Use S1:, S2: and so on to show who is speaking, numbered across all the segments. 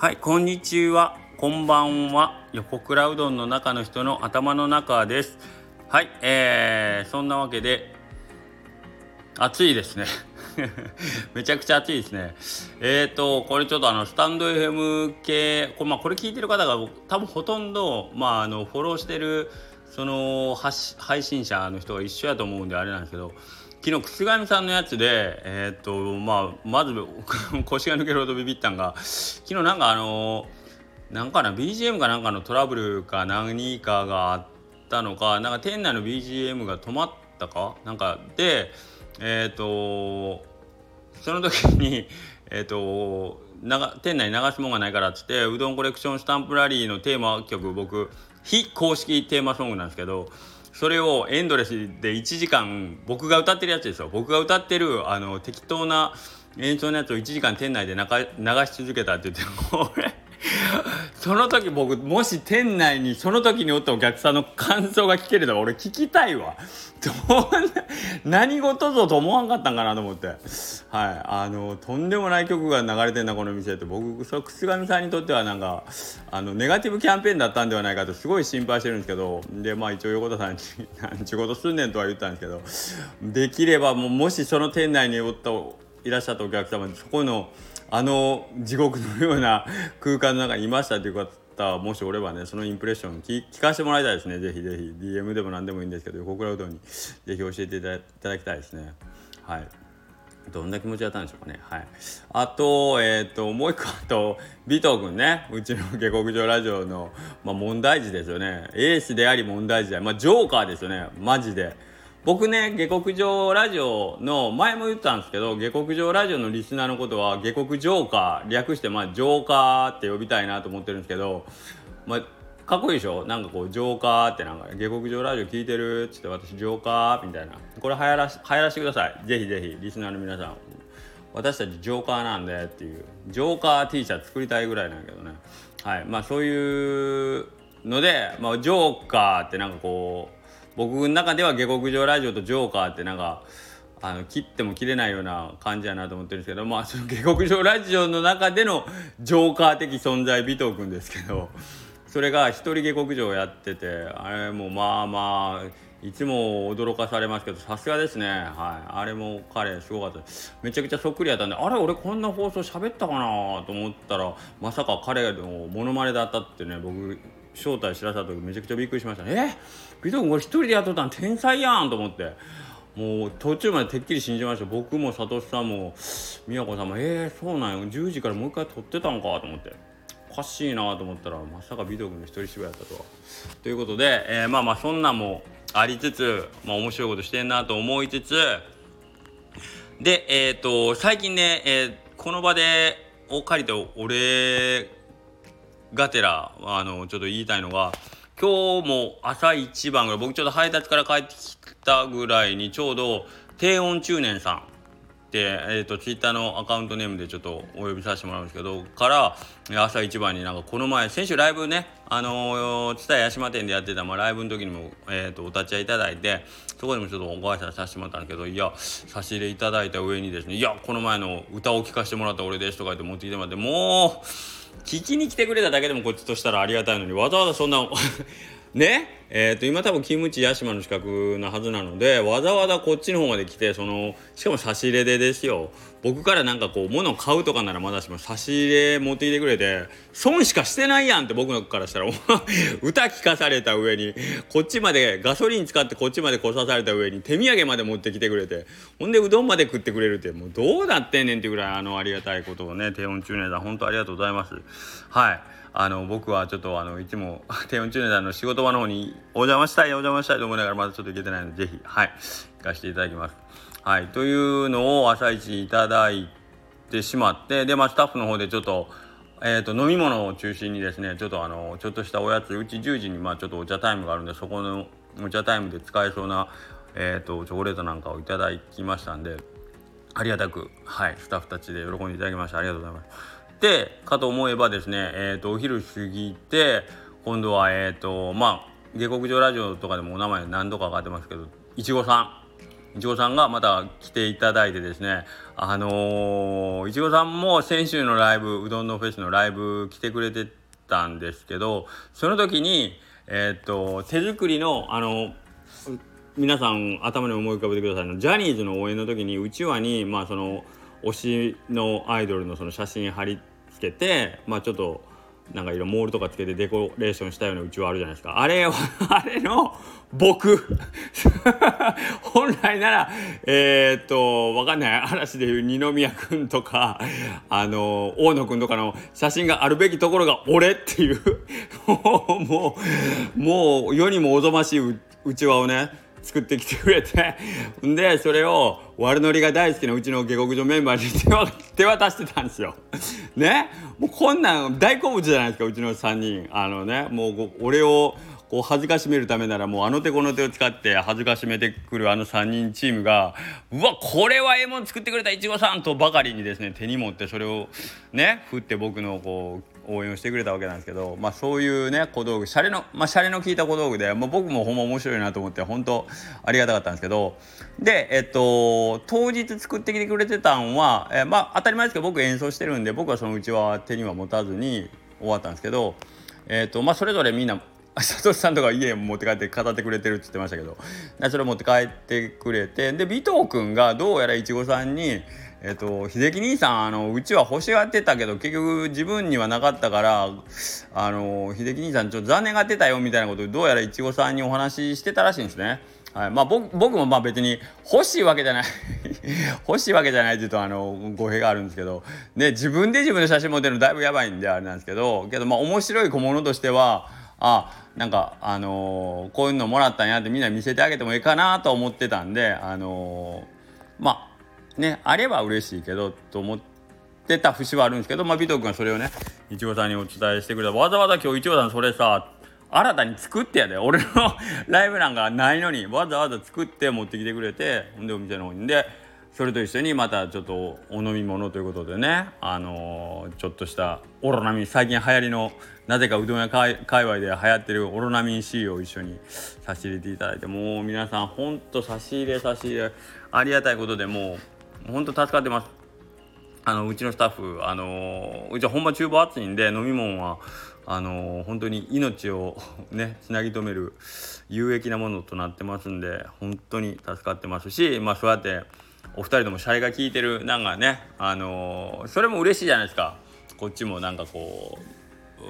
S1: はい、こんにちは。こんばんは。横倉うどんの中の人の頭の中です。はい、えー、そんなわけで、暑いですね。めちゃくちゃ暑いですね。えーと、これちょっとあの、スタンド FM 系、これ,、まあ、これ聞いてる方が多分ほとんど、まあ、あの、フォローしてる、その、配信者の人が一緒やと思うんであれなんですけど、昨日楠上さんのやつで、えー、っとまあ、まず 腰が抜けるほどビビったんが昨日なんかあのなんかな BGM かなんかのトラブルか何かがあったのかなんか店内の BGM が止まったかなんかでえー、っとその時にえー、っと店内に流すもんがないからっつってうどんコレクションスタンプラリーのテーマ曲僕非公式テーマソングなんですけどそれをエンドレスで1時間僕が歌ってるやつですよ。僕が歌ってるあの適当な演奏のやつを1時間店内で流し続けたって言って 俺その時僕もし店内にその時におったお客さんの感想が聞ければ俺聞きたいわ。どんな何事ぞと思わんかったんかなと思って。はいあのとんでもない曲が流れてんなこの店って僕そ楠上さんにとってはなんかあのネガティブキャンペーンだったんではないかとすごい心配してるんですけどでまあ一応横田さんに「何ちゅうことすんねん」とは言ったんですけどできればもう もしその店内におったいらっしゃったお客様にそこのあの地獄のような空間の中にいましたという方もしおればねそのインプレッション聞聞かせてもらいたいですね。ぜひぜひ。DM でも何でもいいんですけど横倉うどんにぜひ教えていただきたいですね。はい。どんな気持ちだったんでしょうかね。はい。あとえっ、ー、ともう一個あと尾藤君ね。うちの下克上ラジオの、まあ、問題児ですよね。エースであり問題児でまあジョーカーですよね。マジで。僕ね下克上ラジオの前も言ったんですけど下克上ラジオのリスナーのことは下克ジョーカー略してまあジョーカーって呼びたいなと思ってるんですけど、まあ、かっこいいでしょ？なんかこうジョーカーってなんか下克上ラジオ聞いてる？っつって私ジョーカー？みたいな。これ流行らし流行らしてください。ぜひぜひリスナーの皆さん私たちジョーカーなんでっていう。ジョーカー T シャツ作りたいぐらいなんやけどね。はい。まあそういうので、まあ、ジョーカーってなんかこう僕の中では下克上ラジオとジョーカーってなんかあの切っても切れないような感じやなと思ってるんですけどまあその下克上ラジオの中でのジョーカー的存在尾藤君ですけどそれが一人下克上やっててあれもまあまあいつも驚かされますけどさすがですね。はい。あれも彼すごかった。めちゃくちゃそっくりやったんであれ俺こんな放送喋ったかなと思ったらまさか彼のモノマネだったってね僕正体知らせた時めちゃくちゃびっくりしましたね。え？ビト君これ一人でやっとったん天才やんと思って。もう途中までてっきり信じました。僕もサトシさんも美和子さんもえー、そうなんよ10時からもう一回撮ってたんかと思って。おかしいなと思ったらまさか美徳の一人芝居やったとは。ということで、えー、まあまあそんなもありつつ、まあ、面白いことしてんなと思いつつ。でえっ、ー、と最近ね、えー、この場でを借りてお俺がてらあのちょっと言いたいのが今日も朝一番ぐらい僕ちょっと配達から帰ってきたぐらいにちょうど低温中年さんで、えーと、ツイッターのアカウントネームでちょっとお呼びさせてもらうんですけどから朝一番になんかこの前先週ライブねあの蔦屋島店でやってた、まあ、ライブの時にも、えーと、お立ち会いいただいてそこでもちょっとご挨拶させてもらったんですけどいや差し入れいただいた上にですねいやこの前の歌を聴かせてもらった俺ですとか言って持ってきてもらってもう聞きに来てくれただけでもこっちとしたらありがたいのにわざわざそんな ね？えー、と今多分キムチ屋島の資格なはずなのでわざわざこっちの方まで来てそのしかも差し入れでですよ。僕からなんかこう物を買うとかならまだしも差し入れ持ってきてくれて損しかしてないやんって僕のからしたら 歌聞かされた上にこっちまでガソリン使ってこっちまで来さされた上に手土産まで持ってきてくれてほんでうどんまで食ってくれるってもうどうなってんねんっていうぐらいあのありがたいことをね低温中年さん本当ありがとうございます。はい。あの僕はちょっとあのいつも 低温中年さんの仕事場の方にお邪魔したいお邪魔したいと思いながらまだちょっと行けてないのでぜひはい行かせていただきます。はいというのを朝一にいただいてしまってでまあスタッフの方でちょっとえーと、飲み物を中心にですねちょっとあのちょっとしたおやつうち10時にまあちょっとお茶タイムがあるんでそこのお茶タイムで使えそうな、えーと、チョコレートなんかをいただきましたんでありがたくはいスタッフたちで喜んでいただきました。ありがとうございます。でかと思えばですねえ、ー、とお昼過ぎて今度はえっ、とまあ下克上ラジオとかでもお名前何度か上がってますけどいちごさん。いちごさんがまた来ていただいてですねあのいちごさんも先週のライブうどんのフェスのライブ来てくれてたんですけどその時にえー、と手作りのあの皆さん頭に思い浮かべてくださいのジャニーズの応援の時にうちわにまあその推しのアイドルのその写真貼り付けてまあちょっとなんか色モールとかつけてデコレーションしたようなうちわあるじゃないですか。あれ あれの僕。本来ならえー、っとわかんない。嵐でいう二宮君とかあの大野君とかの写真があるべきところが俺っていう。もうもう世にもおぞましいうちわをね作ってきてくれて でそれを悪ノリが大好きなうちの下克上メンバーに手 渡してたんですよ。ね？もうこんなん大好物じゃないですかうちの3人。あのねもう俺をこう恥ずかしめるためならもうあの手この手を使って恥ずかしめてくるあの3人チームがうわこれはええもん作ってくれたいちごさんとばかりにですね手に持ってそれをね振って僕のこう応援をしてくれたわけなんですけど、まあ、そういうね小道具シャレの、まあ、シャレの効いた小道具で、まあ、僕もほんま面白いなと思って本当ありがたかったんですけどでえっと当日作ってきてくれてたんは、えまあ当たり前ですけど僕演奏してるんで僕はそのうちは手には持たずに終わったんですけど、えっとまあ、それぞれみんな佐藤さんとか家持って帰って語ってくれてるって言ってましたけどそれ持って帰ってくれてで尾藤君がどうやらいちごさんにえっと、秀樹兄さんあのうちは欲しがってたけど結局自分にはなかったからあの秀樹兄さんちょっと残念がってたよみたいなことどうやらいちごさんにお話ししてたらしいんですね。はいまあ、僕もまあ別に欲しいわけじゃない 欲しいわけじゃないって言うとあの語弊があるんですけど、ね、自分で自分の写真持ってるのだいぶやばいんであれなんですけどけどまあ面白い小物としてはあなんかあのー、こういうのもらったんやってみんな見せてあげてもいいかなと思ってたんであのー、まあねあれば嬉しいけどと思ってた節はあるんですけどまあ美徳がそれをねいちごさんにお伝えしてくれた。わざわざ今日いちごさんそれさ新たに作ってやで。俺の ライブなんかないのにわざわざ作って持ってきてくれてほんでお店の方に。でそれと一緒にまたちょっとお飲み物ということでねあのー、ちょっとしたオロナミン最近流行りのなぜかうどん屋界隈で流行ってるオロナミン C を一緒に差し入れていただいてもう皆さんほんと差し入れ差し入れありがたいことでもう本当助かってます。あのうちのスタッフあのうちは本場厨房暑いんで飲み物はあの本当に命を ねつなぎ止める有益なものとなってますんで本当に助かってますしまあそうやってお二人ともシャレが効いてるなんかねあのそれも嬉しいじゃないですか。こっちもなんかこ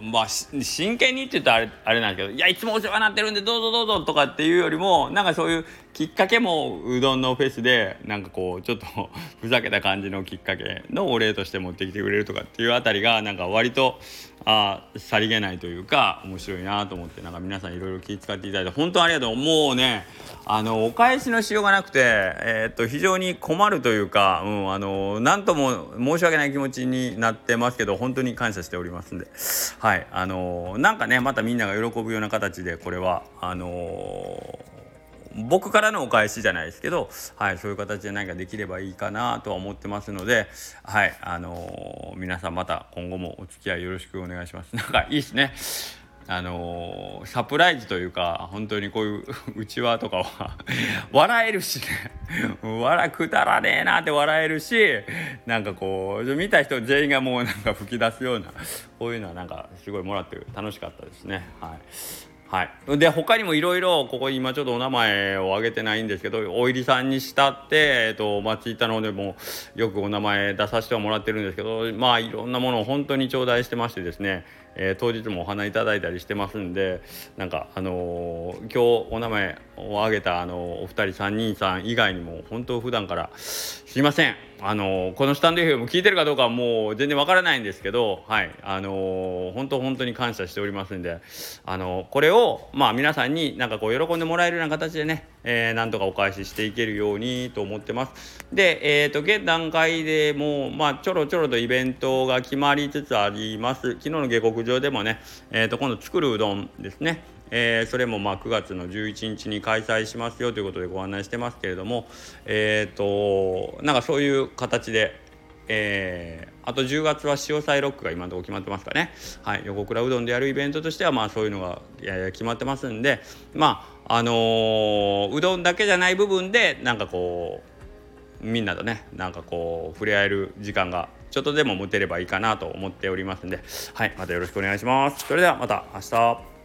S1: うまあ真剣にって言ったらあれあれなんですけどいやいつもお世話になってるんでどうぞどうぞとかっていうよりもなんかそういうきっかけもうどんのフェスでなんかこうちょっと ふざけた感じのきっかけのお礼として持ってきてくれるとかっていうあたりがなんか割とあさりげないというか面白いなと思ってなんか皆さんいろいろ気遣っていただいて本当ありがとう。もうねあのお返しのしようがなくて、えー、っと非常に困るというか、うん、あの何とも申し訳ない気持ちになってますけど本当に感謝しておりますんで。はいあのなんかねまたみんなが喜ぶような形でこれはあの僕からのお返しじゃないですけど、はい、そういう形で何かできればいいかなとは思ってますので、はいあのー、皆さんまた今後もお付き合いよろしくお願いします。なんかいいですね。あのー、サプライズというか本当にこういう うちわとかは 笑えるしね笑くだらねえなって笑えるしなんかこう見た人全員がもうなんか吹き出すようなこういうのはなんかすごいもらって楽しかったですね。はいはい、で他にもいろいろここ今ちょっとお名前を挙げてないんですけどお入りさんにしたって、えっと、町板の方でもよくお名前出させてもらってるんですけどまあいろんなものを本当に頂戴してましてですねえー、当日もお花いただいたりしてますんでなんかあのー、今日お名前を挙げたあのお二人3人さん以外にも本当普段からすいません。あの、このスタンド FM 聞いてるかどうかはもう全然わからないんですけどはい。あの本当本当に感謝しておりますんであのこれをまあ皆さんになんかこう喜んでもらえるような形でね、えー、なんとかお返ししていけるようにと思ってます。でえっ、と現段階でもうまあちょろちょろとイベントが決まりつつあります。昨日の下克上でもね、えー、と今度作るうどんですね。えー、それもまあ9月の11日に開催しますよということでご案内してますけれども、えーと、なんかそういう形でえー、あと10月は潮騒ロックが今のところ決まってますかね、はい、横倉うどんでやるイベントとしてはまあそういうのが決まってますんでまああのー、うどんだけじゃない部分でなんかこうみんなとねなんかこう触れ合える時間がちょっとでも持てればいいかなと思っておりますんで。はい。またよろしくお願いします。それではまた明日。